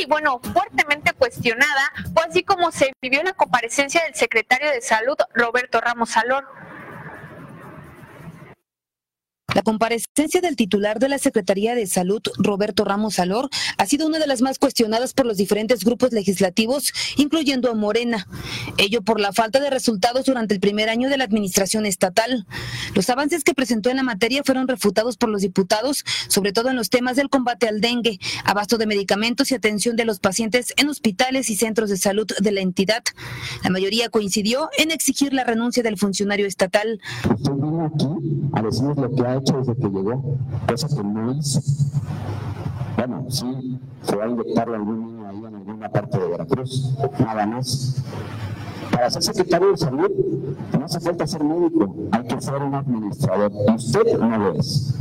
y bueno, fuertemente cuestionada, fue así como se vivió la comparecencia del secretario de Salud, Roberto Ramos Salor. La comparecencia del titular de la Secretaría de Salud, Roberto Ramos Salor, ha sido una de las más cuestionadas por los diferentes grupos legislativos, incluyendo a Morena. Ello por la falta de resultados durante el primer año de la administración estatal. Los avances que presentó en la materia fueron refutados por los diputados, sobre todo en los temas del combate al dengue, abasto de medicamentos y atención de los pacientes en hospitales y centros de salud de la entidad. La mayoría coincidió en exigir la renuncia del funcionario estatal. a lo que ha hecho desde que llegó, cosa que no hizo. Bueno, sí, se va a inyectar algún niño ahí en alguna parte de Veracruz, nada más. Para ser secretario de salud no hace falta ser médico, hay que ser un administrador. Usted no lo es.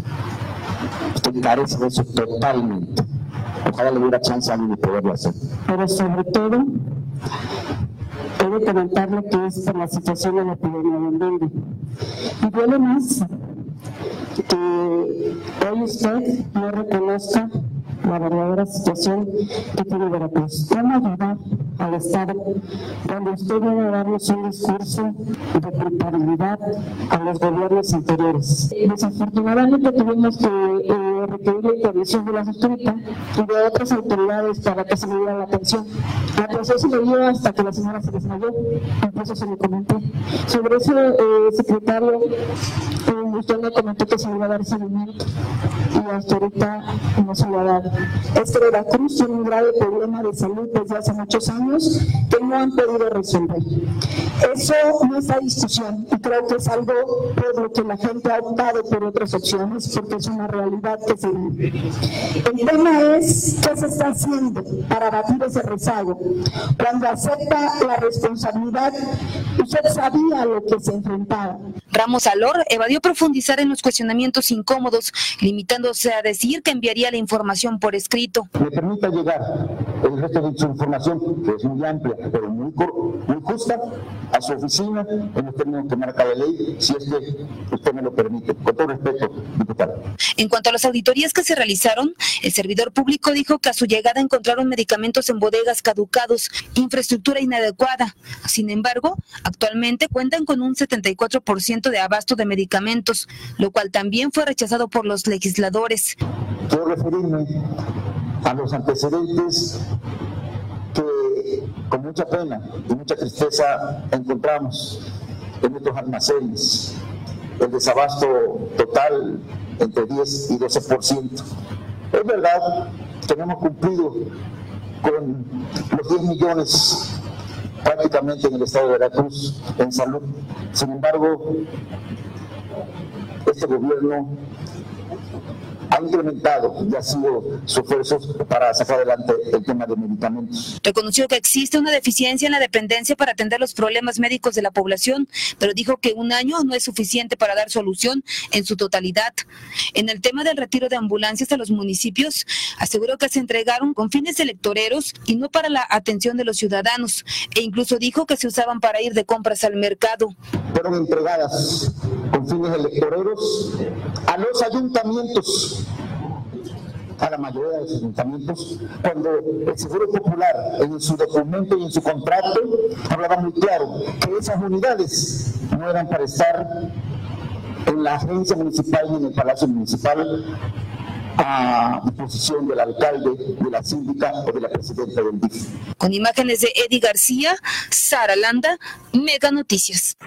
Usted carece de eso totalmente. Ojalá le diera chance a alguien de poderlo hacer. Pero sobre todo, debe comentar lo que es por la situación de la epidemia del dengue. Y duele más que hoy usted no reconozca la verdadera situación que tiene Veracruz. ¿Cómo ayudar al Estado cuando usted viene a darnos un discurso de culpabilidad a los gobiernos anteriores? Desafortunadamente tuvimos que eh, requerir la intervención de la autoridades y de otras autoridades para que se me diera la atención. La atención se me dio hasta que la señora se desmayó, incluso se me comentó. Sobre eso, eh, secretario, eh, usted me comentó que se iba a dar seguimiento y hasta ahorita no se va a dar. Es que Veracruz tiene un grave problema de salud desde hace muchos años que no han podido resolver. Eso no está discusión y creo que es algo por lo que la gente ha optado por otras opciones porque es una realidad que se vive. El tema es qué se está haciendo para batir ese rezago. Cuando acepta la responsabilidad, usted sabía lo que se enfrentaba. Ramos Alor evadió profundizar en los cuestionamientos incómodos, limitándose a decir que enviaría la información por escrito. Me permita llegar el resto de su información, que es muy amplia, pero muy, muy justa, a su oficina en los términos que marca la ley, si es que usted me lo permite. Con todo respeto, diputado. En cuanto a las auditorías que se realizaron, el servidor público dijo que a su llegada encontraron medicamentos en bodegas caducados, infraestructura inadecuada. Sin embargo, actualmente cuentan con un 74% de abasto de medicamentos, lo cual también fue rechazado por los legisladores. Quiero referirme a los antecedentes que con mucha pena y mucha tristeza encontramos en nuestros almacenes. El desabasto total entre 10 y 12%. Es verdad que no hemos cumplido con los 10 millones prácticamente en el estado de Veracruz en salud. Sin embargo, este gobierno ha incrementado y ha sido su esfuerzo para sacar adelante el tema de medicamentos. Reconoció que existe una deficiencia en la dependencia para atender los problemas médicos de la población, pero dijo que un año no es suficiente para dar solución en su totalidad. En el tema del retiro de ambulancias a los municipios, aseguró que se entregaron con fines electoreros y no para la atención de los ciudadanos, e incluso dijo que se usaban para ir de compras al mercado. Fueron entregadas con fines electoreros a los ayuntamientos a la mayoría de los ayuntamientos, cuando el Seguro Popular en su documento y en su contrato hablaba muy claro que esas unidades no eran para estar en la agencia municipal ni en el Palacio Municipal a disposición del alcalde, de la síndica o de la presidenta del DIF. Con imágenes de Eddie García, Sara Landa, Mega Noticias.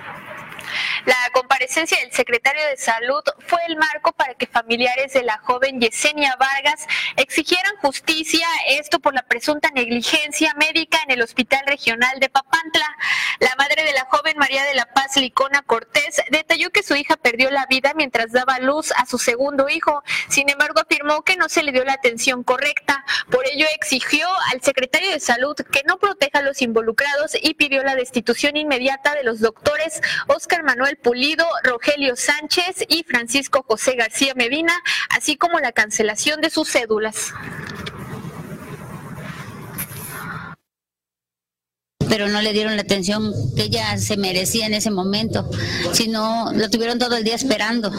La comparecencia del secretario de Salud fue el marco para que familiares de la joven Yesenia Vargas exigieran justicia, esto por la presunta negligencia médica en el Hospital Regional de Papantla. La madre de la joven María de la Paz Licona Cortés detalló que su hija perdió la vida mientras daba luz a su segundo hijo. Sin embargo, afirmó que no se le dio la atención correcta. Por ello, exigió al secretario de Salud que no proteja a los involucrados y pidió la destitución inmediata de los doctores Oscar Manuel Pulido, Rogelio Sánchez y Francisco José García Medina, así como la cancelación de sus cédulas. Pero no le dieron la atención que ella se merecía en ese momento, sino lo tuvieron todo el día esperando.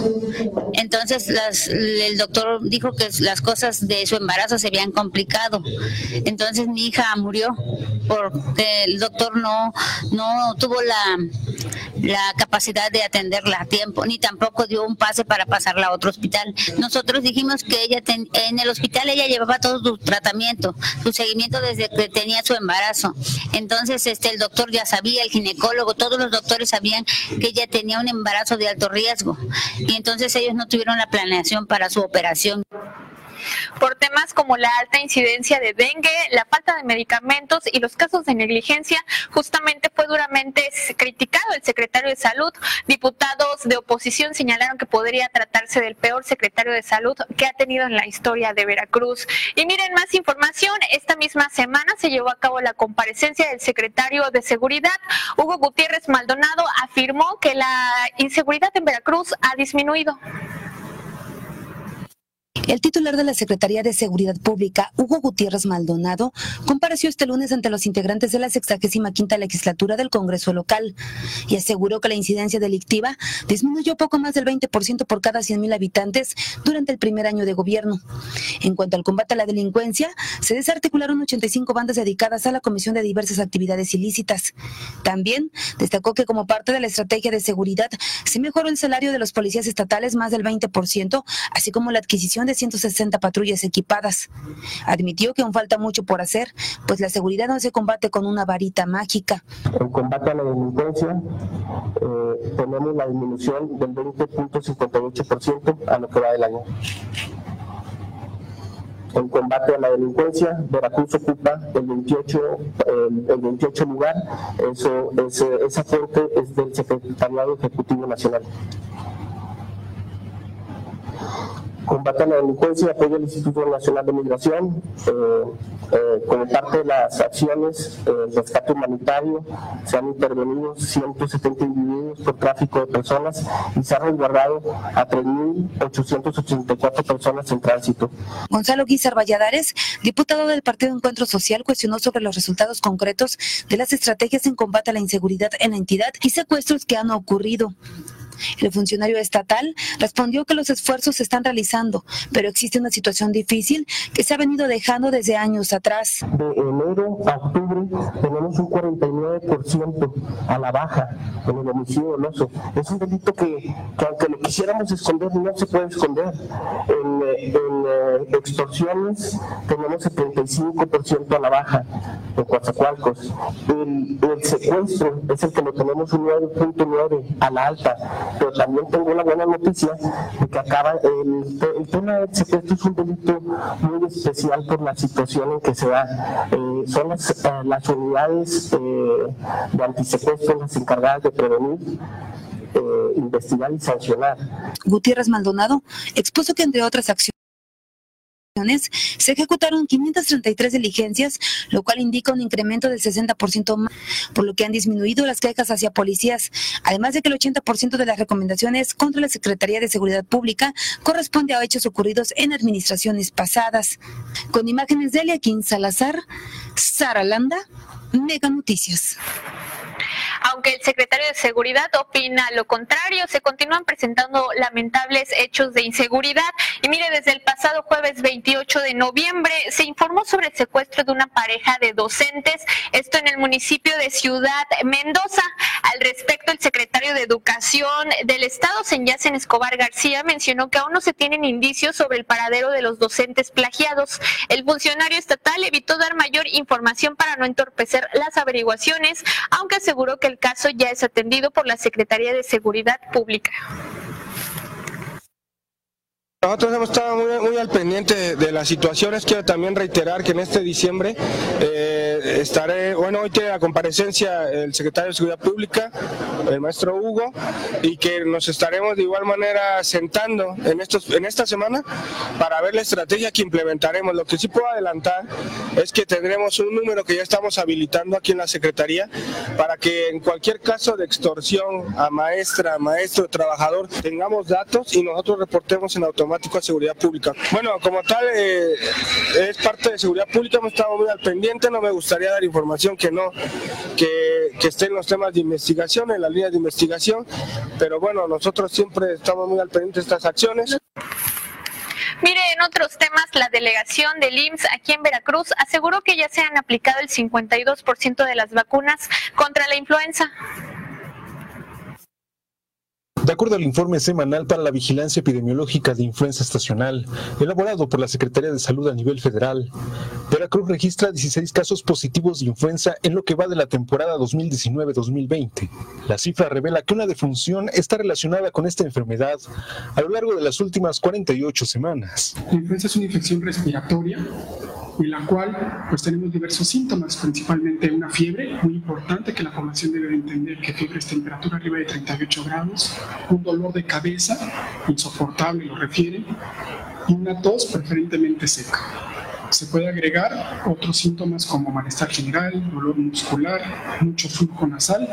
Entonces el doctor dijo que las cosas de su embarazo se habían complicado. Entonces mi hija murió porque el doctor no, no tuvo la, la capacidad de atenderla a tiempo, ni tampoco dio un pase para pasarla a otro hospital. Nosotros dijimos que ella en el hospital ella llevaba todo su tratamiento, su seguimiento desde que tenía su embarazo. Entonces este el doctor ya sabía, el ginecólogo, todos los doctores sabían que ella tenía un embarazo de alto riesgo. Y entonces ellos no tuvieron la planeación para su operación por temas como la alta incidencia de dengue, la falta de medicamentos y los casos de negligencia, justamente fue duramente criticado el secretario de Salud. Diputados de oposición señalaron que podría tratarse del peor secretario de Salud que ha tenido en la historia de Veracruz. Y miren más información, esta misma semana se llevó a cabo la comparecencia del secretario de Seguridad, Hugo Gutiérrez Maldonado, afirmó que la inseguridad en Veracruz ha disminuido. El titular de la Secretaría de Seguridad Pública, Hugo Gutiérrez Maldonado, compareció este lunes ante los integrantes de la 65 legislatura del Congreso local y aseguró que la incidencia delictiva disminuyó poco más del 20% por cada 100.000 habitantes durante el primer año de gobierno. En cuanto al combate a la delincuencia, se desarticularon 85 bandas dedicadas a la comisión de diversas actividades ilícitas. También destacó que como parte de la estrategia de seguridad se mejoró el salario de los policías estatales más del 20%, así como la adquisición de 160 patrullas equipadas. Admitió que aún falta mucho por hacer, pues la seguridad no se combate con una varita mágica. En combate a la delincuencia eh, tenemos la disminución del 20.58% a lo que va del año. En combate a la delincuencia, Veracruz ocupa el 28, el 28 lugar. Esa fuente es del Secretariado Ejecutivo Nacional combate a la delincuencia y apoyo al Instituto Nacional de Migración. Eh, eh, parte de las acciones del eh, rescate humanitario, se han intervenido 170 individuos por tráfico de personas y se ha resguardado a 3.884 personas en tránsito. Gonzalo Guizar Valladares, diputado del Partido Encuentro Social, cuestionó sobre los resultados concretos de las estrategias en combate a la inseguridad en la entidad y secuestros que han ocurrido. El funcionario estatal respondió que los esfuerzos se están realizando, pero existe una situación difícil que se ha venido dejando desde años atrás. De enero a octubre tenemos un 49% a la baja en el homicidio doloso. Es un delito que, aunque lo quisiéramos esconder, no se puede esconder. En, eh, extorsiones tenemos 75% a la baja en Coatzacoalcos. El, el secuestro es el que lo tenemos un 9.9 a la alta pero también tengo una buena noticia de que acaba el, tema del secuestro es un delito muy especial por la situación en que se da. Eh, son las, eh, las unidades eh, de antisecuestro las encargadas de prevenir investigar y sancionar. Gutiérrez Maldonado expuso que entre otras acciones se ejecutaron 533 diligencias, lo cual indica un incremento del 60% más, por lo que han disminuido las quejas hacia policías, además de que el 80% de las recomendaciones contra la Secretaría de Seguridad Pública corresponde a hechos ocurridos en administraciones pasadas. Con imágenes de Eliaquín Salazar, Sara Landa, Mega Noticias. Aunque el secretario de Seguridad opina lo contrario, se continúan presentando lamentables hechos de inseguridad. Y mire, desde el pasado jueves 28 de noviembre se informó sobre el secuestro de una pareja de docentes, esto en el municipio de Ciudad Mendoza. Al respecto, el secretario de Educación del Estado, Senyacen Escobar García, mencionó que aún no se tienen indicios sobre el paradero de los docentes plagiados. El funcionario estatal evitó dar mayor información para no entorpecer las averiguaciones, aunque aseguró que el caso ya es atendido por la Secretaría de Seguridad Pública. Nosotros hemos estado muy, al pendiente de, las situaciones. Quiero también reiterar que en este diciembre eh, estaré, bueno, hoy tiene la comparecencia el secretario de Seguridad Pública, el maestro Hugo, y que nos estaremos de igual manera sentando en, estos, en esta semana para ver la estrategia que implementaremos. Lo que sí puedo adelantar es que tendremos un número que ya estamos habilitando aquí en la Secretaría para que en cualquier caso de extorsión a maestra, maestro, trabajador, tengamos datos y nosotros reportemos en automático a seguridad pública. Bueno, como tal, eh, es parte de seguridad pública, hemos estado muy al pendiente, no me gustaría dar información que no, que, que esté en los temas de investigación, en las líneas de investigación, pero bueno, nosotros siempre estamos muy al pendiente de estas acciones. Mire, en otros temas, la delegación del IMSS aquí en Veracruz aseguró que ya se han aplicado el 52% de las vacunas contra la influenza. De acuerdo al informe semanal para la vigilancia epidemiológica de influenza estacional, elaborado por la Secretaría de Salud a nivel federal, Veracruz registra 16 casos positivos de influenza en lo que va de la temporada 2019-2020. La cifra revela que una defunción está relacionada con esta enfermedad a lo largo de las últimas 48 semanas. La influenza es una infección respiratoria en la cual pues tenemos diversos síntomas, principalmente una fiebre, muy importante que la población debe entender que fiebre es temperatura arriba de 38 grados, un dolor de cabeza insoportable lo refieren y una tos preferentemente seca. Se puede agregar otros síntomas como malestar general, dolor muscular, mucho flujo nasal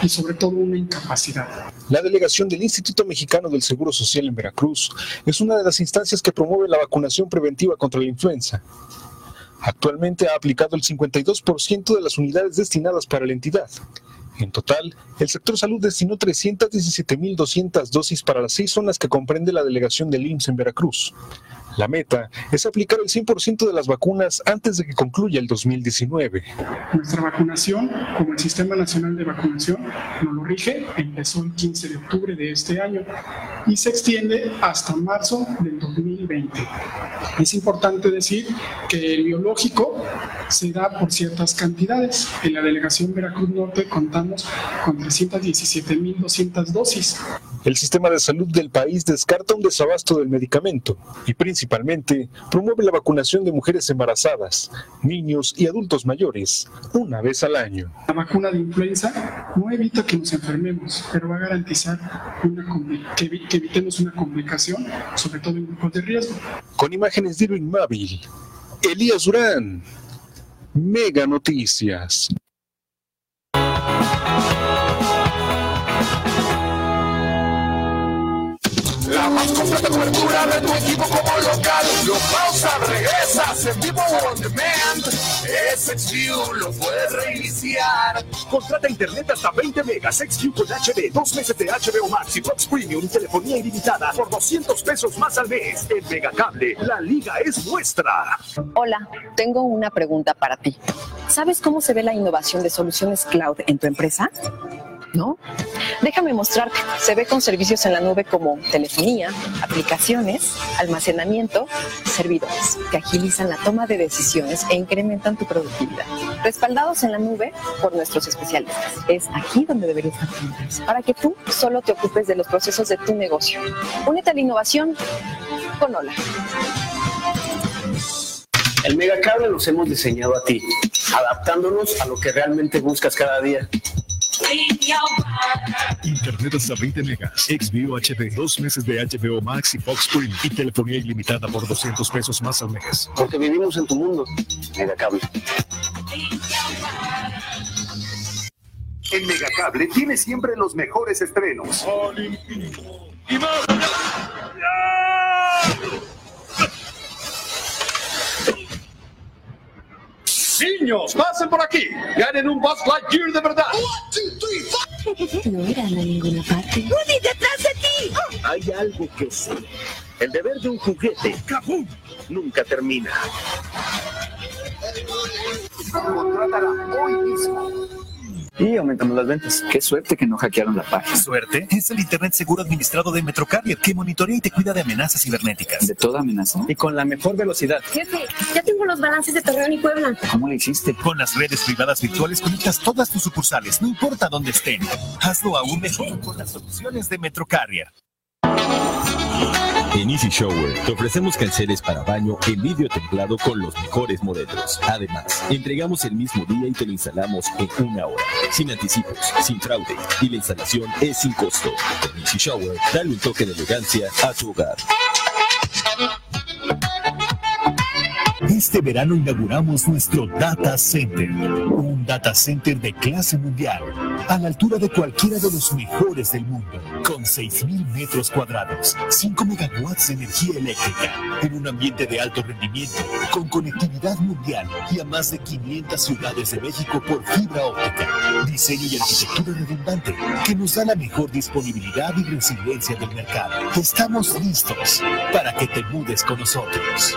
y sobre todo una incapacidad. La delegación del Instituto Mexicano del Seguro Social en Veracruz es una de las instancias que promueve la vacunación preventiva contra la influenza. Actualmente ha aplicado el 52% de las unidades destinadas para la entidad. En total, el sector salud destinó 317.200 dosis para las seis zonas que comprende la delegación del IMSS en Veracruz. La meta es aplicar el 100% de las vacunas antes de que concluya el 2019. Nuestra vacunación, como el Sistema Nacional de Vacunación nos lo rige, empezó el 15 de octubre de este año y se extiende hasta marzo del 2020. Es importante decir que el biológico se da por ciertas cantidades. En la delegación Veracruz Norte contamos con 317.200 dosis. El sistema de salud del país descarta un desabasto del medicamento y principalmente promueve la vacunación de mujeres embarazadas, niños y adultos mayores una vez al año. La vacuna de influenza no evita que nos enfermemos, pero va a garantizar una, que, que, evitemos una complicación, sobre todo en grupos de riesgo. Con imágenes de Irving Mávil, Elías Durán, Mega Noticias. La más completa cobertura de tu equipo como local. Lo pausa, regresas en vivo on demand. XView lo puedes reiniciar. Contrata internet hasta 20 megas XView con HD, dos meses de HBO Max y Fox Premium, telefonía ilimitada por 200 pesos más al mes. En Megacable, la liga es nuestra. Hola, tengo una pregunta para ti. ¿Sabes cómo se ve la innovación de soluciones cloud en tu empresa? ¿No? Déjame mostrarte. Se ve con servicios en la nube como telefonía, aplicaciones, almacenamiento, servidores, que agilizan la toma de decisiones e incrementan tu productividad. Respaldados en la nube por nuestros especialistas. Es aquí donde deberías estar para que tú solo te ocupes de los procesos de tu negocio. Únete a la innovación con Hola. El Megacable los hemos diseñado a ti, adaptándonos a lo que realmente buscas cada día. Internet hasta 20 megas, XView HD, dos meses de HBO Max y Fox Premium y telefonía ilimitada por 200 pesos más al mes. Porque vivimos en tu mundo, Megacable. En Megacable tiene siempre los mejores estrenos. y más. Niños, pasen por aquí. Ganen un Buzz Lightyear de verdad. No irán a ninguna parte. ¡Woody, detrás de ti! Hay algo que sé. El deber de un juguete, ¡Kabum! nunca termina. Contrátala hoy mismo. Y aumentamos las ventas. Qué suerte que no hackearon la página. ¿Suerte? Es el Internet seguro administrado de Metrocarrier que monitorea y te cuida de amenazas cibernéticas. ¿De toda amenaza? Y con la mejor velocidad. Jefe, ya tengo los balances de Torreón y Puebla. ¿Cómo le hiciste? Con las redes privadas virtuales conectas todas tus sucursales, no importa dónde estén. Hazlo aún mejor con las soluciones de Metrocarrier. En Easy Shower te ofrecemos calceres para baño en vidrio templado con los mejores modelos. Además, entregamos el mismo día y te lo instalamos en una hora, sin anticipos, sin fraude y la instalación es sin costo. En Easy Shower, dale un toque de elegancia a tu hogar. Este verano inauguramos nuestro Data Center, un data center de clase mundial, a la altura de cualquiera de los mejores del mundo, con 6.000 metros cuadrados, 5 megawatts de energía eléctrica, en un ambiente de alto rendimiento, con conectividad mundial y a más de 500 ciudades de México por fibra óptica, diseño y arquitectura redundante, que nos da la mejor disponibilidad y resiliencia del mercado. Estamos listos para que te mudes con nosotros.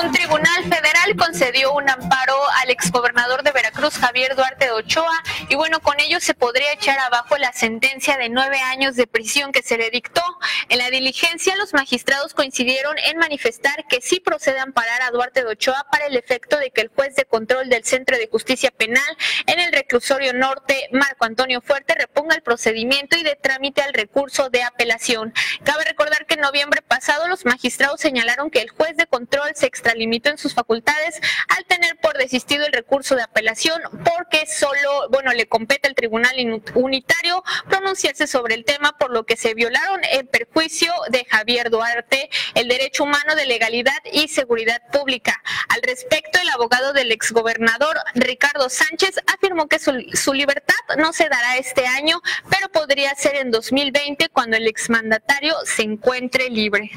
Un tribunal federal concedió un amparo al exgobernador de Veracruz, Javier Duarte de Ochoa, y bueno, con ello se podría echar abajo la sentencia de nueve años de prisión que se le dictó. En la diligencia, los magistrados coincidieron en manifestar que sí procede a amparar a Duarte de Ochoa para el efecto de que el juez de control del Centro de Justicia Penal en el reclusorio norte, Marco Antonio Fuerte, reponga el procedimiento y de trámite al recurso de apelación. Cabe recordar que en noviembre pasado los magistrados señalaron que el juez de control se extralimitó en sus facultades al tener por desistido el recurso de apelación porque solo, bueno, le compete al Tribunal Unitario pronunciarse sobre el tema, por lo que se violaron en perjuicio de Javier Duarte el derecho humano de legalidad y seguridad pública. Al respecto, el abogado del exgobernador Ricardo Sánchez afirmó que su, su libertad no se dará este año, pero podría ser en 2020 cuando el exmandatario se encuentre libre.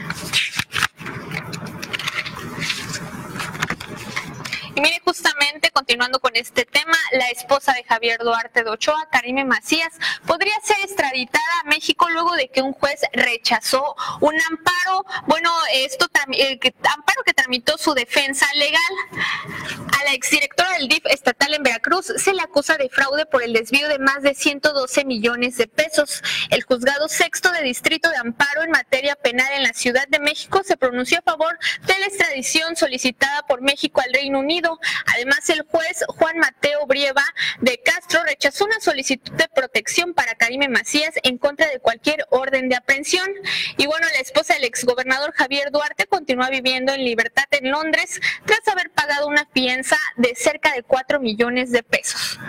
Mire, justamente continuando con este tema, la esposa de Javier Duarte de Ochoa, Karime Macías, podría ser extraditada a México luego de que un juez rechazó un amparo, bueno, esto también, amparo que tramitó su defensa legal. A la exdirectora del DIF estatal en Veracruz se le acusa de fraude por el desvío de más de 112 millones de pesos. El juzgado sexto de distrito de amparo en materia penal en la Ciudad de México se pronunció a favor de la extradición solicitada por México al Reino Unido Además, el juez Juan Mateo Brieva de Castro rechazó una solicitud de protección para Karime Macías en contra de cualquier orden de aprehensión. Y bueno, la esposa del exgobernador Javier Duarte continúa viviendo en libertad en Londres tras haber pagado una fianza de cerca de 4 millones de pesos.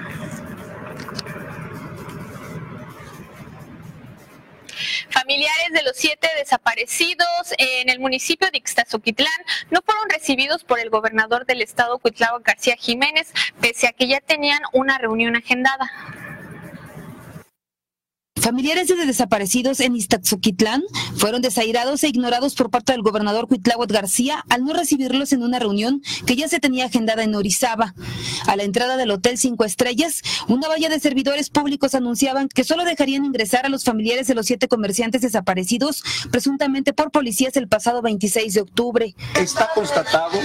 Familiares de los siete desaparecidos en el municipio de Ixtazoquitlán no fueron recibidos por el gobernador del estado, Cuitlao García Jiménez, pese a que ya tenían una reunión agendada. Familiares de desaparecidos en Iztazoquitlán fueron desairados e ignorados por parte del gobernador Cuitláhuac García al no recibirlos en una reunión que ya se tenía agendada en Orizaba. A la entrada del Hotel Cinco Estrellas, una valla de servidores públicos anunciaban que solo dejarían ingresar a los familiares de los siete comerciantes desaparecidos, presuntamente por policías el pasado 26 de octubre. Está constatado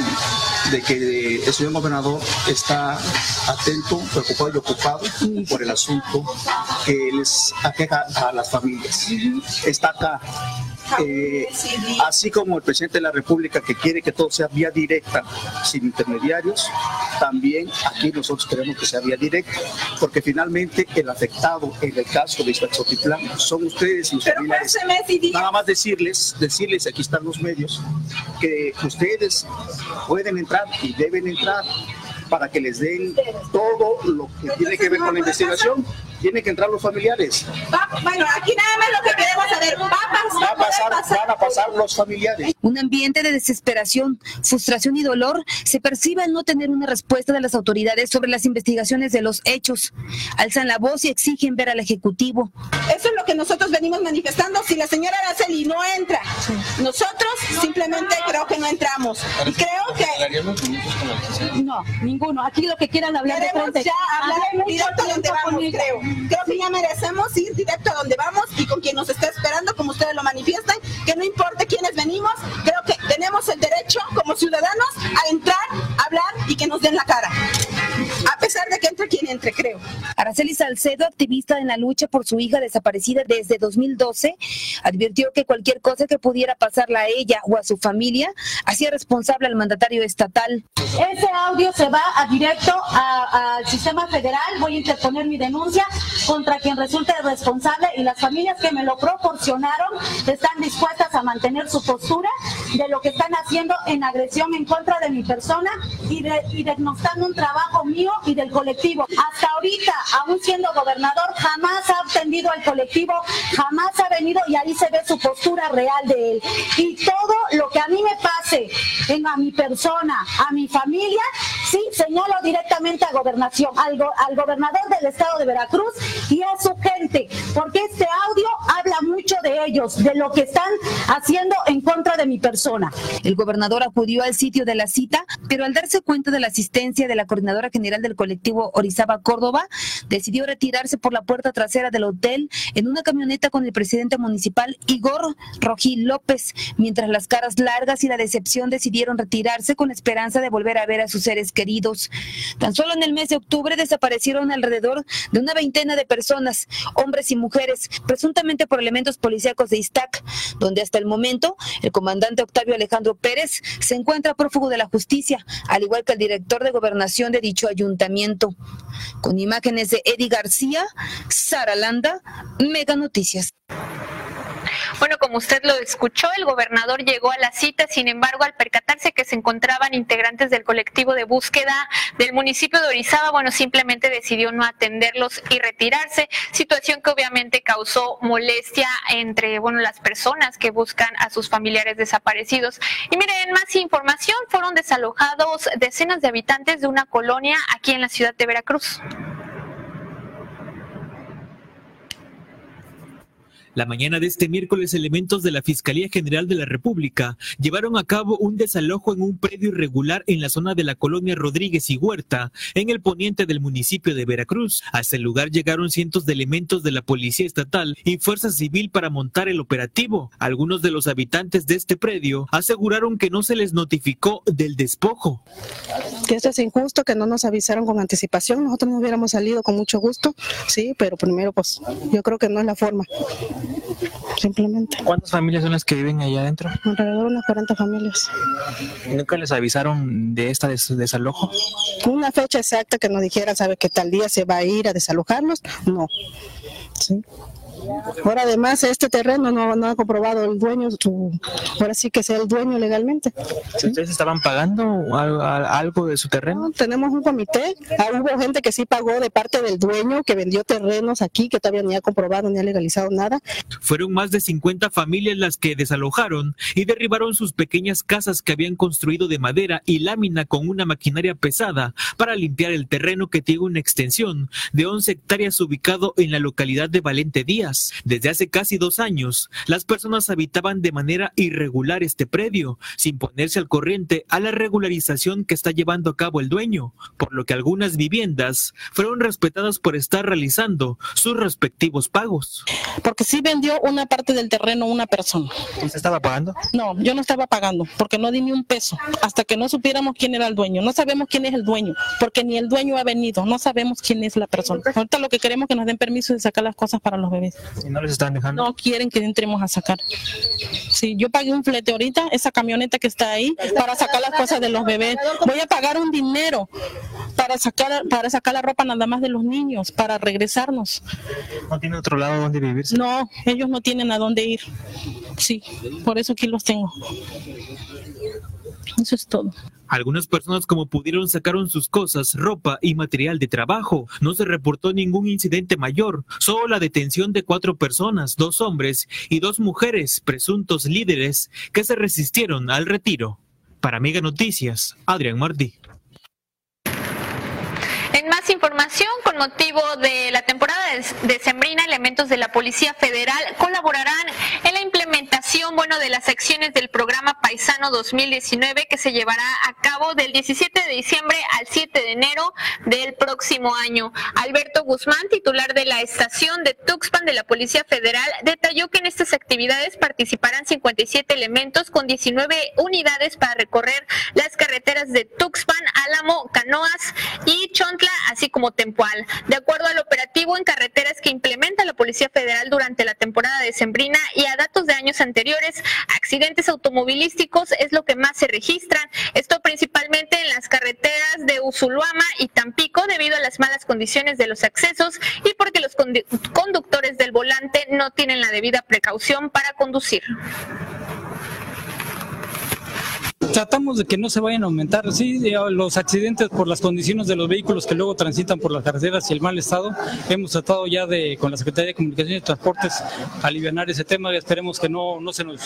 de que el señor gobernador está atento, preocupado y ocupado por el asunto que les aqueja a las familias. Está acá. Eh, así como el presidente de la República que quiere que todo sea vía directa, sin intermediarios, también aquí nosotros queremos que sea vía directa, porque finalmente el afectado en el caso de Iztazotitlán son ustedes y sus familiares. Nada más decirles, decirles, aquí están los medios, que ustedes pueden entrar y deben entrar para que les den todo lo que tiene que ver con la investigación. Tienen que entrar los familiares. bueno, aquí nada más lo que queremos saber. Va a pasar, van a pasar los familiares. Un ambiente de desesperación, frustración y dolor se percibe al no tener una respuesta de las autoridades sobre las investigaciones de los hechos. Alzan la voz y exigen ver al Ejecutivo. Eso es lo que nosotros venimos manifestando. Si la señora Araceli no entra, nosotros simplemente creo que no entramos. Y creo que... No, ninguno. Aquí lo que quieran hablar de Queremos frente. ya hablar directo a donde vamos, creo. Creo que ya merecemos ir directo a donde vamos y con quien nos está esperando, como ustedes lo manifiestan, que no importa quiénes venimos, creo que tenemos el derecho como ciudadanos a entrar, hablar y que nos den la cara. A pesar de que entre quien entre, creo. Araceli Salcedo activista en la lucha por su hija desaparecida desde 2012, advirtió que cualquier cosa que pudiera pasarla a ella o a su familia hacía responsable al mandatario estatal. Ese audio se va a directo al sistema federal. Voy a interponer mi denuncia contra quien resulte responsable y las familias que me lo proporcionaron están dispuestas a mantener su postura de lo que están haciendo en agresión en contra de mi persona y, de, un trabajo mío y del colectivo. Hasta ahorita, aún siendo gobernador, jamás ha atendido al colectivo, jamás ha venido y ahí se ve su postura real de él. Y todo lo que a mí me pase en a mi persona, a mi familia, sí, señalo directamente a gobernación, al, al gobernador del estado de Veracruz y a su gente, porque este audio habla mucho de ellos, de lo que están haciendo en contra de mi persona. El gobernador acudió al sitio de la cita, pero al darse cuenta de la asistencia de la coordinadora general del colectivo Orizaba Córdoba, decidió retirarse por la puerta trasera del hotel en una camioneta con el presidente municipal Igor Rojí López, mientras las caras largas y la decepción decidieron retirarse con esperanza de volver a ver a sus seres queridos. Tan solo en el mes de octubre desaparecieron alrededor de una veintena de personas, hombres y mujeres, presuntamente por elementos policíacos de Iztac, donde hasta el momento el comandante Octavio Alejandro Pérez se encuentra prófugo de la justicia, al igual que el director de gobernación de dicho ayuntamiento. Con imágenes de Eddie García, Sara Landa, Mega Noticias. Bueno, como usted lo escuchó, el gobernador llegó a la cita, sin embargo, al percatarse que se encontraban integrantes del colectivo de búsqueda del municipio de Orizaba, bueno, simplemente decidió no atenderlos y retirarse, situación que obviamente causó molestia entre, bueno, las personas que buscan a sus familiares desaparecidos. Y miren, más información, fueron desalojados decenas de habitantes de una colonia aquí en la ciudad de Veracruz. La mañana de este miércoles, elementos de la Fiscalía General de la República llevaron a cabo un desalojo en un predio irregular en la zona de la colonia Rodríguez y Huerta, en el poniente del municipio de Veracruz. Hasta el lugar llegaron cientos de elementos de la Policía Estatal y Fuerza Civil para montar el operativo. Algunos de los habitantes de este predio aseguraron que no se les notificó del despojo. Que esto es injusto, que no nos avisaron con anticipación. Nosotros no hubiéramos salido con mucho gusto, sí, pero primero, pues yo creo que no es la forma simplemente. ¿Cuántas familias son las que viven allá adentro? Alrededor de unas 40 familias. ¿Nunca les avisaron de esta des desalojo? Una fecha exacta que nos dijera, ¿sabe que tal día se va a ir a desalojarlos? No. Sí. Ahora además este terreno no, no ha comprobado el dueño, su, ahora sí que sea el dueño legalmente. ¿Ustedes estaban pagando algo, algo de su terreno? No, tenemos un comité, ah, hubo gente que sí pagó de parte del dueño, que vendió terrenos aquí, que todavía ni ha comprobado ni ha legalizado nada. Fueron más de 50 familias las que desalojaron y derribaron sus pequeñas casas que habían construido de madera y lámina con una maquinaria pesada para limpiar el terreno que tiene una extensión de 11 hectáreas ubicado en la localidad de Valente Díaz. Desde hace casi dos años, las personas habitaban de manera irregular este predio, sin ponerse al corriente a la regularización que está llevando a cabo el dueño, por lo que algunas viviendas fueron respetadas por estar realizando sus respectivos pagos. Porque sí vendió una parte del terreno una persona. ¿Usted estaba pagando? No, yo no estaba pagando, porque no di ni un peso, hasta que no supiéramos quién era el dueño. No sabemos quién es el dueño, porque ni el dueño ha venido, no sabemos quién es la persona. Ahorita lo que queremos es que nos den permiso de sacar las cosas para los bebés. ¿Y no les están dejando? No quieren que entremos a sacar. Sí, yo pagué un flete ahorita, esa camioneta que está ahí, para sacar las cosas de los bebés. Voy a pagar un dinero para sacar, para sacar la ropa nada más de los niños, para regresarnos. ¿No tiene otro lado donde vivir? No, ellos no tienen a dónde ir. Sí, por eso aquí los tengo. Eso es todo. Algunas personas como pudieron sacaron sus cosas, ropa y material de trabajo. No se reportó ningún incidente mayor, solo la detención de cuatro personas, dos hombres y dos mujeres, presuntos líderes, que se resistieron al retiro. Para Mega Noticias, Adrián Martí. En más información, con motivo de la temporada de Sembrina, elementos de la Policía Federal colaborarán en la implementación, bueno, de las acciones del programa Paisano 2019 que se llevará a cabo del 17 de diciembre al 7 de enero del próximo año. Alberto Guzmán, titular de la estación de Tuxpan de la Policía Federal, detalló que en estas actividades participarán 57 elementos con 19 unidades para recorrer las carreteras de Tuxpan, Álamo, Canoas y Chontla, así como Tempoal. De acuerdo al operativo en carreteras que implementa la Policía Federal durante la temporada de Sembrina y a datos de años anteriores, accidentes automovilísticos es lo que más se registran. Esto principalmente en las carreteras de Usuluama y Tampico debido a las malas condiciones de los accesos y porque los conductores del volante no tienen la debida precaución para conducir tratamos de que no se vayan a aumentar, sí, los accidentes por las condiciones de los vehículos que luego transitan por las carreteras y el mal estado. Hemos tratado ya de, con la Secretaría de Comunicaciones y Transportes, aliviar ese tema y esperemos que no, no se nos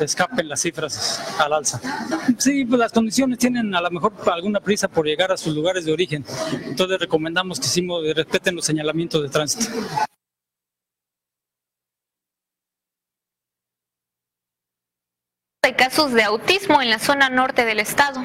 escapen las cifras al alza. Sí, pues las condiciones tienen a lo mejor alguna prisa por llegar a sus lugares de origen, entonces recomendamos que sí, respeten los señalamientos de tránsito. Hay casos de autismo en la zona norte del estado.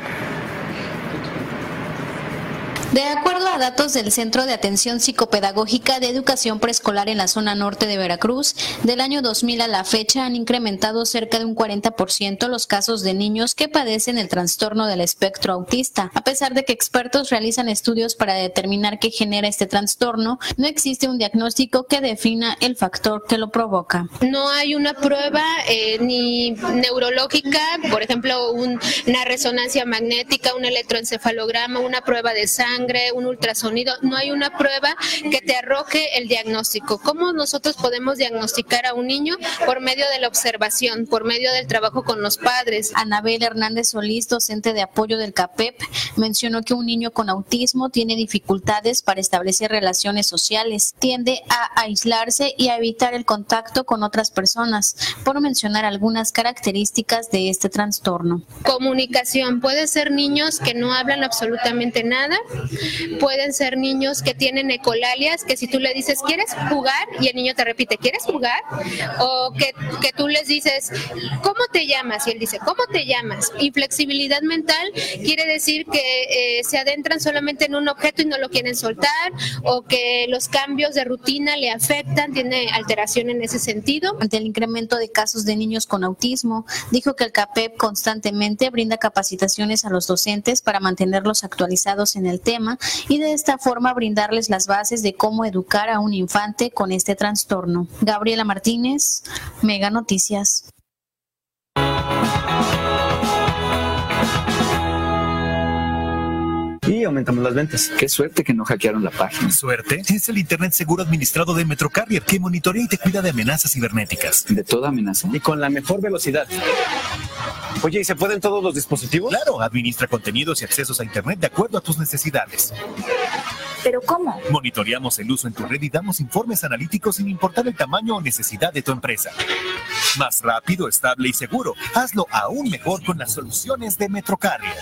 De acuerdo a datos del Centro de Atención Psicopedagógica de Educación Preescolar en la zona norte de Veracruz, del año 2000 a la fecha han incrementado cerca de un 40% los casos de niños que padecen el trastorno del espectro autista. A pesar de que expertos realizan estudios para determinar qué genera este trastorno, no existe un diagnóstico que defina el factor que lo provoca. No hay una prueba eh, ni neurológica, por ejemplo, una resonancia magnética, un electroencefalograma, una prueba de sangre un ultrasonido, no hay una prueba que te arroje el diagnóstico. ¿Cómo nosotros podemos diagnosticar a un niño? Por medio de la observación, por medio del trabajo con los padres. Anabel Hernández Solís, docente de apoyo del CAPEP, mencionó que un niño con autismo tiene dificultades para establecer relaciones sociales, tiende a aislarse y a evitar el contacto con otras personas, por mencionar algunas características de este trastorno. Comunicación, puede ser niños que no hablan absolutamente nada, Pueden ser niños que tienen ecolalias, que si tú le dices, ¿quieres jugar? Y el niño te repite, ¿quieres jugar? O que, que tú les dices, ¿cómo te llamas? Y él dice, ¿cómo te llamas? Inflexibilidad mental quiere decir que eh, se adentran solamente en un objeto y no lo quieren soltar, o que los cambios de rutina le afectan, tiene alteración en ese sentido. Ante el incremento de casos de niños con autismo, dijo que el CAPEP constantemente brinda capacitaciones a los docentes para mantenerlos actualizados en el tema y de esta forma brindarles las bases de cómo educar a un infante con este trastorno. Gabriela Martínez, Mega Noticias. Y aumentamos las ventas. Qué suerte que no hackearon la página. Suerte es el Internet seguro administrado de Metrocarrier que monitorea y te cuida de amenazas cibernéticas. De toda amenaza. Y con la mejor velocidad. Oye, ¿y se pueden todos los dispositivos? Claro, administra contenidos y accesos a Internet de acuerdo a tus necesidades. ¿Pero cómo? Monitoreamos el uso en tu red y damos informes analíticos sin importar el tamaño o necesidad de tu empresa. Más rápido, estable y seguro. Hazlo aún mejor con las soluciones de Metrocarrier.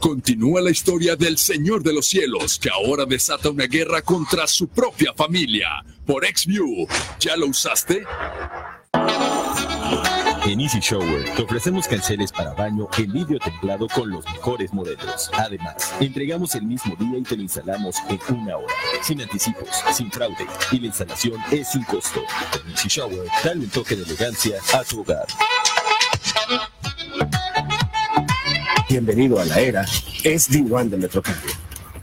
Continúa la historia del Señor de los Cielos, que ahora desata una guerra contra su propia familia. Por XView, ¿ya lo usaste? En Easy Shower te ofrecemos canceles para baño en vidrio templado con los mejores modelos. Además, entregamos el mismo día y te lo instalamos en una hora, sin anticipos, sin fraude y la instalación es sin costo. En Easy Shower, dale un toque de elegancia a tu hogar. Bienvenido a la era SD-WAN de Metrocambio.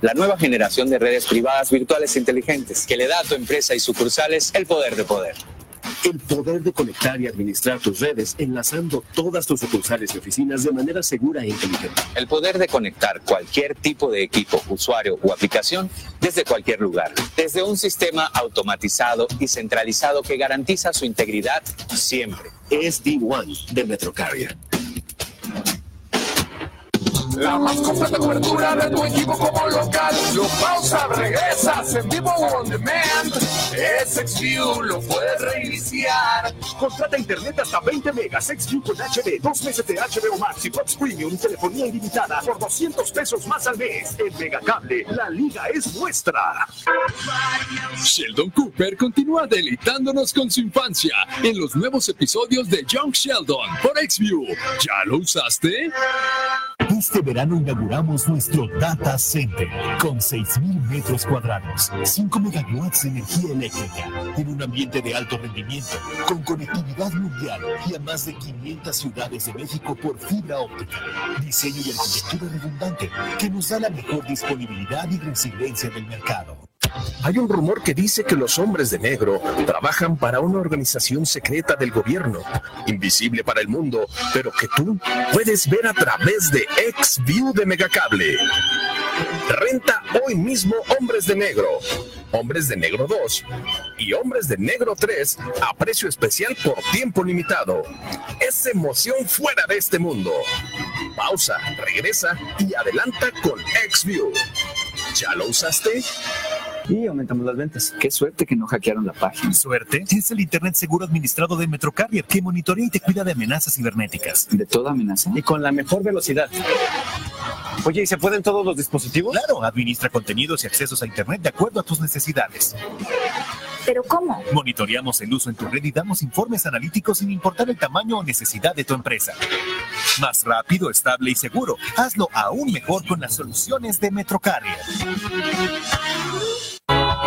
La nueva generación de redes privadas virtuales inteligentes que le da a tu empresa y sucursales el poder de poder el poder de conectar y administrar tus redes, enlazando todas tus sucursales y oficinas de manera segura e inteligente. El poder de conectar cualquier tipo de equipo, usuario o aplicación desde cualquier lugar, desde un sistema automatizado y centralizado que garantiza su integridad siempre. SD-WAN de Metrocarrier. La más completa cobertura de tu equipo como local. Lo pausa, regresas en vivo on demand. XView, lo puedes reiniciar. Contrata internet hasta 20 megas, XView con HD, dos meses de HBO Max y Fox Premium, telefonía ilimitada por 200 pesos más al mes. En Megacable, la liga es nuestra. Sheldon Cooper continúa deleitándonos con su infancia en los nuevos episodios de Young Sheldon por XView. ¿Ya lo usaste? Este verano inauguramos nuestro Data Center con 6.000 metros cuadrados, 5 megawatts de energía eléctrica, en un ambiente de alto rendimiento, con conectividad mundial y a más de 500 ciudades de México por fibra óptica. Diseño y arquitectura redundante que nos da la mejor disponibilidad y resiliencia del mercado. Hay un rumor que dice que los hombres de negro trabajan para una organización secreta del gobierno, invisible para el mundo, pero que tú puedes ver a través de XView de Megacable. Renta hoy mismo Hombres de Negro, Hombres de Negro 2 y Hombres de Negro 3 a precio especial por tiempo limitado. Es emoción fuera de este mundo. Pausa, regresa y adelanta con XView. ¿Ya lo usaste? Y aumentamos las ventas. Qué suerte que no hackearon la página. ¿Suerte? Es el Internet seguro administrado de Metrocarrier que monitorea y te cuida de amenazas cibernéticas. ¿De toda amenaza? Y con la mejor velocidad. Oye, ¿y se pueden todos los dispositivos? Claro, administra contenidos y accesos a Internet de acuerdo a tus necesidades. ¿Pero cómo? Monitoreamos el uso en tu red y damos informes analíticos sin importar el tamaño o necesidad de tu empresa. Más rápido, estable y seguro. Hazlo aún mejor con las soluciones de Metrocarrier.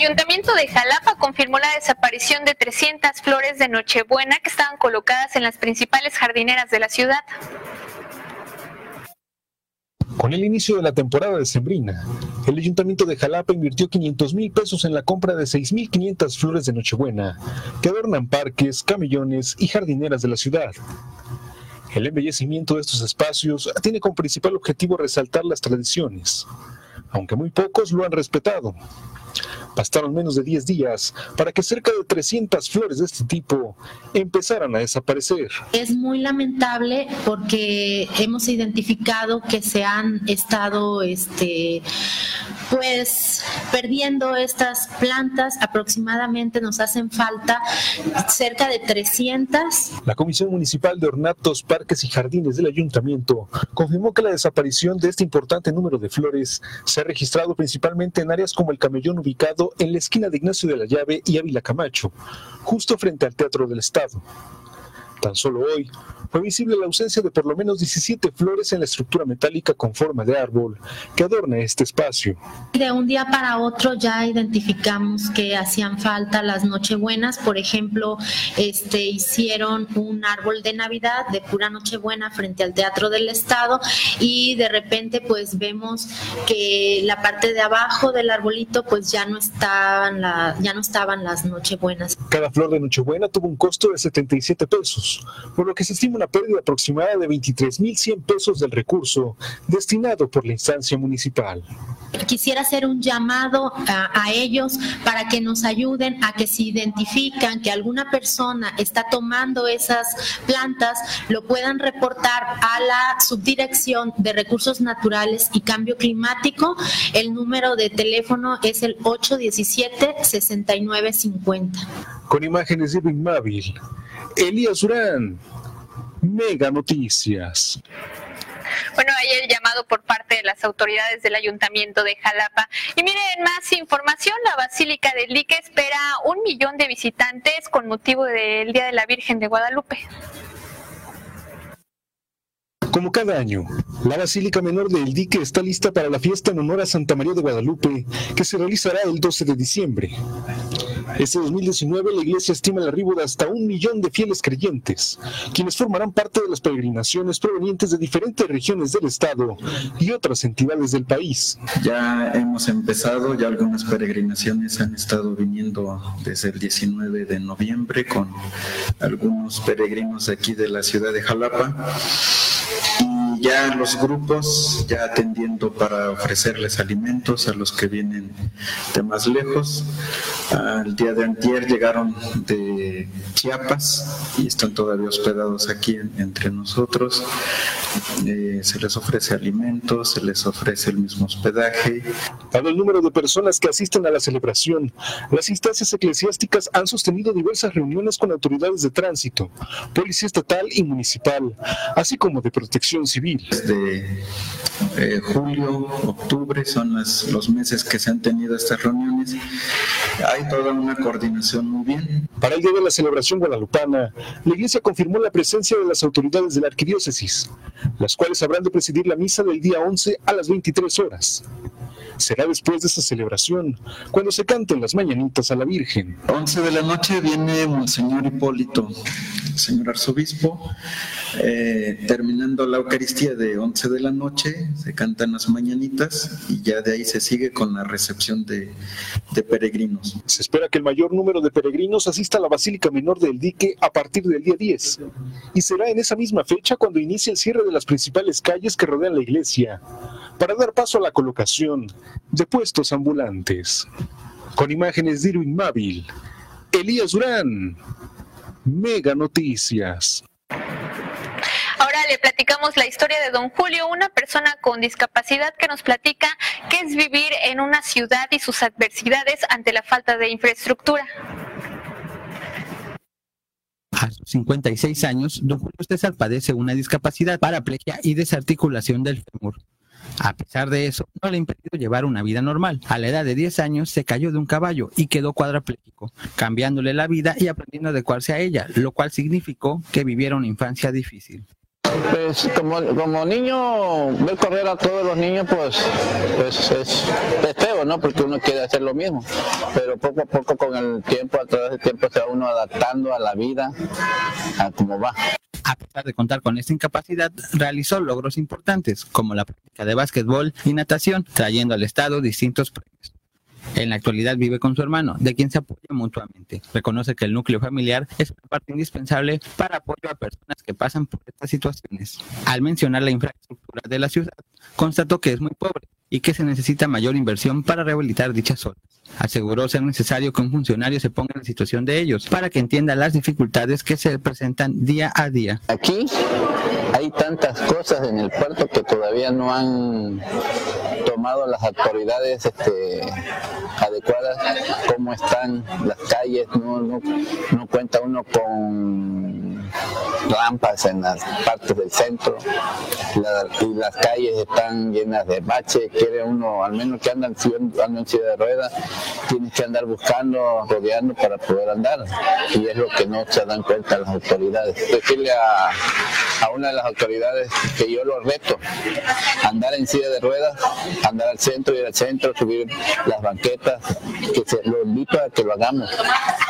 Ayuntamiento de Jalapa confirmó la desaparición de 300 flores de Nochebuena que estaban colocadas en las principales jardineras de la ciudad. Con el inicio de la temporada de Sembrina, el Ayuntamiento de Jalapa invirtió 500 mil pesos en la compra de 6.500 flores de Nochebuena que adornan parques, camellones y jardineras de la ciudad. El embellecimiento de estos espacios tiene como principal objetivo resaltar las tradiciones, aunque muy pocos lo han respetado. Bastaron menos de 10 días para que cerca de 300 flores de este tipo empezaran a desaparecer. Es muy lamentable porque hemos identificado que se han estado este pues perdiendo estas plantas aproximadamente nos hacen falta cerca de 300 La Comisión Municipal de Ornatos, Parques y Jardines del Ayuntamiento confirmó que la desaparición de este importante número de flores se ha registrado principalmente en áreas como el camellón ubicado en la esquina de Ignacio de la Llave y Ávila Camacho, justo frente al Teatro del Estado. Tan solo hoy fue visible la ausencia de por lo menos 17 flores en la estructura metálica con forma de árbol que adorna este espacio. De un día para otro ya identificamos que hacían falta las Nochebuenas, por ejemplo, este hicieron un árbol de Navidad de pura Nochebuena frente al Teatro del Estado y de repente pues vemos que la parte de abajo del arbolito pues ya no estaban la, ya no estaban las Nochebuenas. Cada flor de Nochebuena tuvo un costo de 77 pesos, por lo que se estima una pérdida aproximada de 23.100 pesos del recurso destinado por la instancia municipal. Quisiera hacer un llamado a, a ellos para que nos ayuden a que si identifican que alguna persona está tomando esas plantas, lo puedan reportar a la subdirección de recursos naturales y cambio climático. El número de teléfono es el 817-6950. Con imágenes de Móvil, Elías Urán, Mega Noticias. Bueno, hay el llamado por parte de las autoridades del Ayuntamiento de Jalapa. Y miren, más información, la Basílica del Dique espera un millón de visitantes con motivo del Día de la Virgen de Guadalupe. Como cada año, la Basílica Menor del Dique está lista para la fiesta en honor a Santa María de Guadalupe, que se realizará el 12 de diciembre. Este 2019 la iglesia estima el arribo de hasta un millón de fieles creyentes, quienes formarán parte de las peregrinaciones provenientes de diferentes regiones del estado y otras entidades del país. Ya hemos empezado, ya algunas peregrinaciones han estado viniendo desde el 19 de noviembre con algunos peregrinos aquí de la ciudad de Jalapa y ya los grupos ya atendiendo para ofrecerles alimentos a los que vienen de más lejos. Al día de antier llegaron de Chiapas y están todavía hospedados aquí entre nosotros. Eh, se les ofrece alimentos, se les ofrece el mismo hospedaje. Dado el número de personas que asisten a la celebración, las instancias eclesiásticas han sostenido diversas reuniones con autoridades de tránsito, policía estatal y municipal, así como de protección civil. Desde eh, julio, octubre son los meses que se han tenido estas reuniones. Hay toda una coordinación muy bien. Para el día de la celebración guadalupana, la iglesia confirmó la presencia de las autoridades de la arquidiócesis, las cuales habrán de presidir la misa del día 11 a las 23 horas. Será después de esta celebración cuando se canten las mañanitas a la Virgen. 11 de la noche viene Monseñor Hipólito, señor arzobispo. Eh, terminando la Eucaristía de 11 de la noche, se cantan las mañanitas y ya de ahí se sigue con la recepción de, de peregrinos. Se espera que el mayor número de peregrinos asista a la Basílica Menor del Dique a partir del día 10 y será en esa misma fecha cuando inicie el cierre de las principales calles que rodean la iglesia para dar paso a la colocación de puestos ambulantes. Con imágenes de Irwin Mábil, Elías Durán, Mega Noticias. Ahora le platicamos la historia de don Julio, una persona con discapacidad que nos platica qué es vivir en una ciudad y sus adversidades ante la falta de infraestructura. A sus 56 años, don Julio César padece una discapacidad, paraplegia y desarticulación del fémur. A pesar de eso, no le ha impedido llevar una vida normal. A la edad de 10 años se cayó de un caballo y quedó cuadraplégico, cambiándole la vida y aprendiendo a adecuarse a ella, lo cual significó que viviera una infancia difícil. Pues como, como niño, ver correr a todos los niños, pues, pues es, es feo, ¿no? Porque uno quiere hacer lo mismo. Pero poco a poco con el tiempo, a través del tiempo, se va uno adaptando a la vida, a cómo va. A pesar de contar con esta incapacidad, realizó logros importantes, como la práctica de básquetbol y natación, trayendo al Estado distintos premios. En la actualidad vive con su hermano, de quien se apoya mutuamente. Reconoce que el núcleo familiar es una parte indispensable para apoyo a personas que pasan por estas situaciones. Al mencionar la infraestructura de la ciudad, constató que es muy pobre y que se necesita mayor inversión para rehabilitar dichas zonas. Aseguró ser necesario que un funcionario se ponga en la situación de ellos para que entienda las dificultades que se presentan día a día. Aquí hay tantas cosas en el puerto que todavía no han tomado las autoridades este, adecuadas, cómo están las calles, no, cuenta uno con rampas en las partes del centro. Y las calles están llenas de bache, quiere uno, al menos que andan en silla de ruedas, tienes que andar buscando, rodeando para poder andar. Y es lo que no se dan cuenta las autoridades. Decirle a, a una de las autoridades que yo lo reto, andar en silla de ruedas, andar al centro, ir al centro, subir las banquetas, que se lo invito a que lo hagamos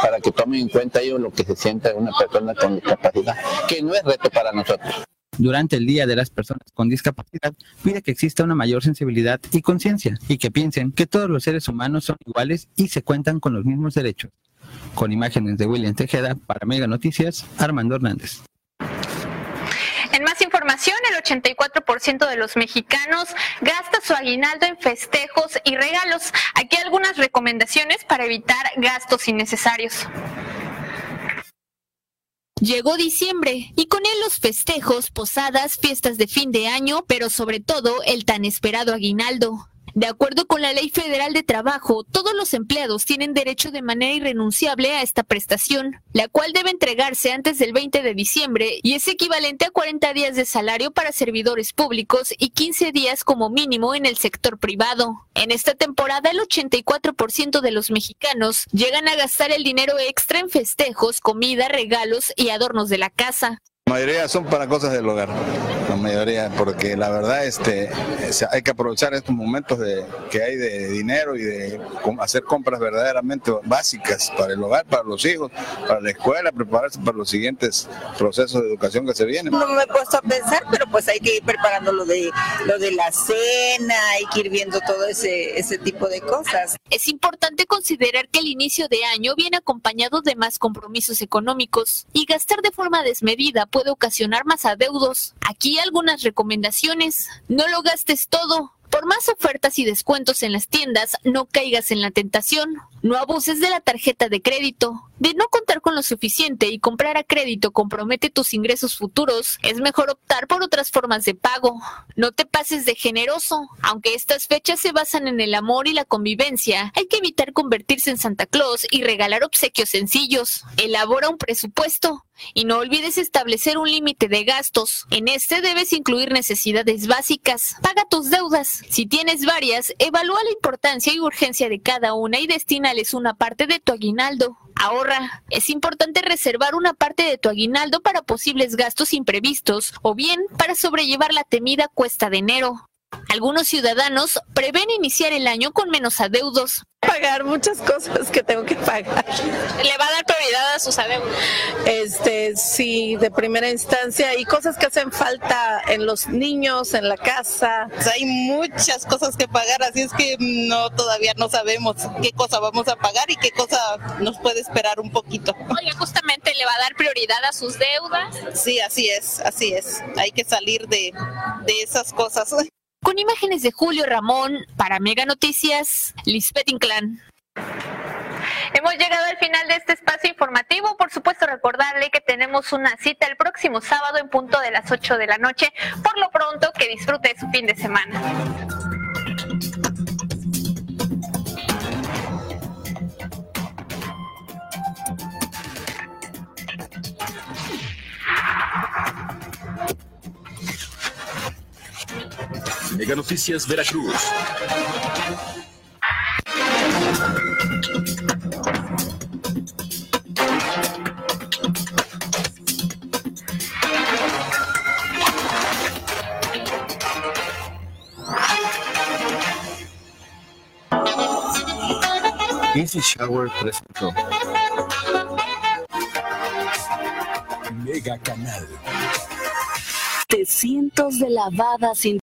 para que tomen en cuenta ellos lo que se siente una persona con discapacidad, que no es reto para nosotros. Durante el Día de las Personas con Discapacidad, pide que exista una mayor sensibilidad y conciencia y que piensen que todos los seres humanos son iguales y se cuentan con los mismos derechos. Con imágenes de William Tejeda para Mega Noticias, Armando Hernández. Información, el 84% de los mexicanos gasta su aguinaldo en festejos y regalos. Aquí algunas recomendaciones para evitar gastos innecesarios. Llegó diciembre y con él los festejos, posadas, fiestas de fin de año, pero sobre todo el tan esperado aguinaldo. De acuerdo con la Ley Federal de Trabajo, todos los empleados tienen derecho de manera irrenunciable a esta prestación, la cual debe entregarse antes del 20 de diciembre y es equivalente a 40 días de salario para servidores públicos y 15 días como mínimo en el sector privado. En esta temporada, el 84% de los mexicanos llegan a gastar el dinero extra en festejos, comida, regalos y adornos de la casa. La mayoría son para cosas del hogar, la mayoría, porque la verdad este, hay que aprovechar estos momentos de, que hay de dinero y de hacer compras verdaderamente básicas para el hogar, para los hijos, para la escuela, prepararse para los siguientes procesos de educación que se vienen. No me he puesto a pensar, pero pues hay que ir preparando lo de, lo de la cena, hay que ir viendo todo ese, ese tipo de cosas. Es importante considerar que el inicio de año viene acompañado de más compromisos económicos y gastar de forma desmedida puede ocasionar más adeudos. Aquí algunas recomendaciones. No lo gastes todo. Por más ofertas y descuentos en las tiendas, no caigas en la tentación. No abuses de la tarjeta de crédito. De no contar con lo suficiente y comprar a crédito compromete tus ingresos futuros, es mejor optar por otras formas de pago. No te pases de generoso. Aunque estas fechas se basan en el amor y la convivencia, hay que evitar convertirse en Santa Claus y regalar obsequios sencillos. Elabora un presupuesto. Y no olvides establecer un límite de gastos. En este debes incluir necesidades básicas. Paga tus deudas. Si tienes varias, evalúa la importancia y urgencia de cada una y destínales una parte de tu aguinaldo. Ahorra. Es importante reservar una parte de tu aguinaldo para posibles gastos imprevistos o bien para sobrellevar la temida cuesta de enero. Algunos ciudadanos prevén iniciar el año con menos adeudos. Pagar muchas cosas que tengo que pagar. ¿Le va a dar prioridad a sus adeudos? Este, sí, de primera instancia y cosas que hacen falta en los niños, en la casa. Hay muchas cosas que pagar, así es que no todavía no sabemos qué cosa vamos a pagar y qué cosa nos puede esperar un poquito. Oye, justamente le va a dar prioridad a sus deudas. Sí, así es, así es. Hay que salir de, de esas cosas. Con imágenes de Julio Ramón, para Mega Noticias, Lisbeth Inclán. Hemos llegado al final de este espacio informativo. Por supuesto, recordarle que tenemos una cita el próximo sábado en punto de las 8 de la noche. Por lo pronto, que disfrute su fin de semana. Mega Noticias Veracruz. Easy Shower presentó Mega Canal. De cientos de lavadas sin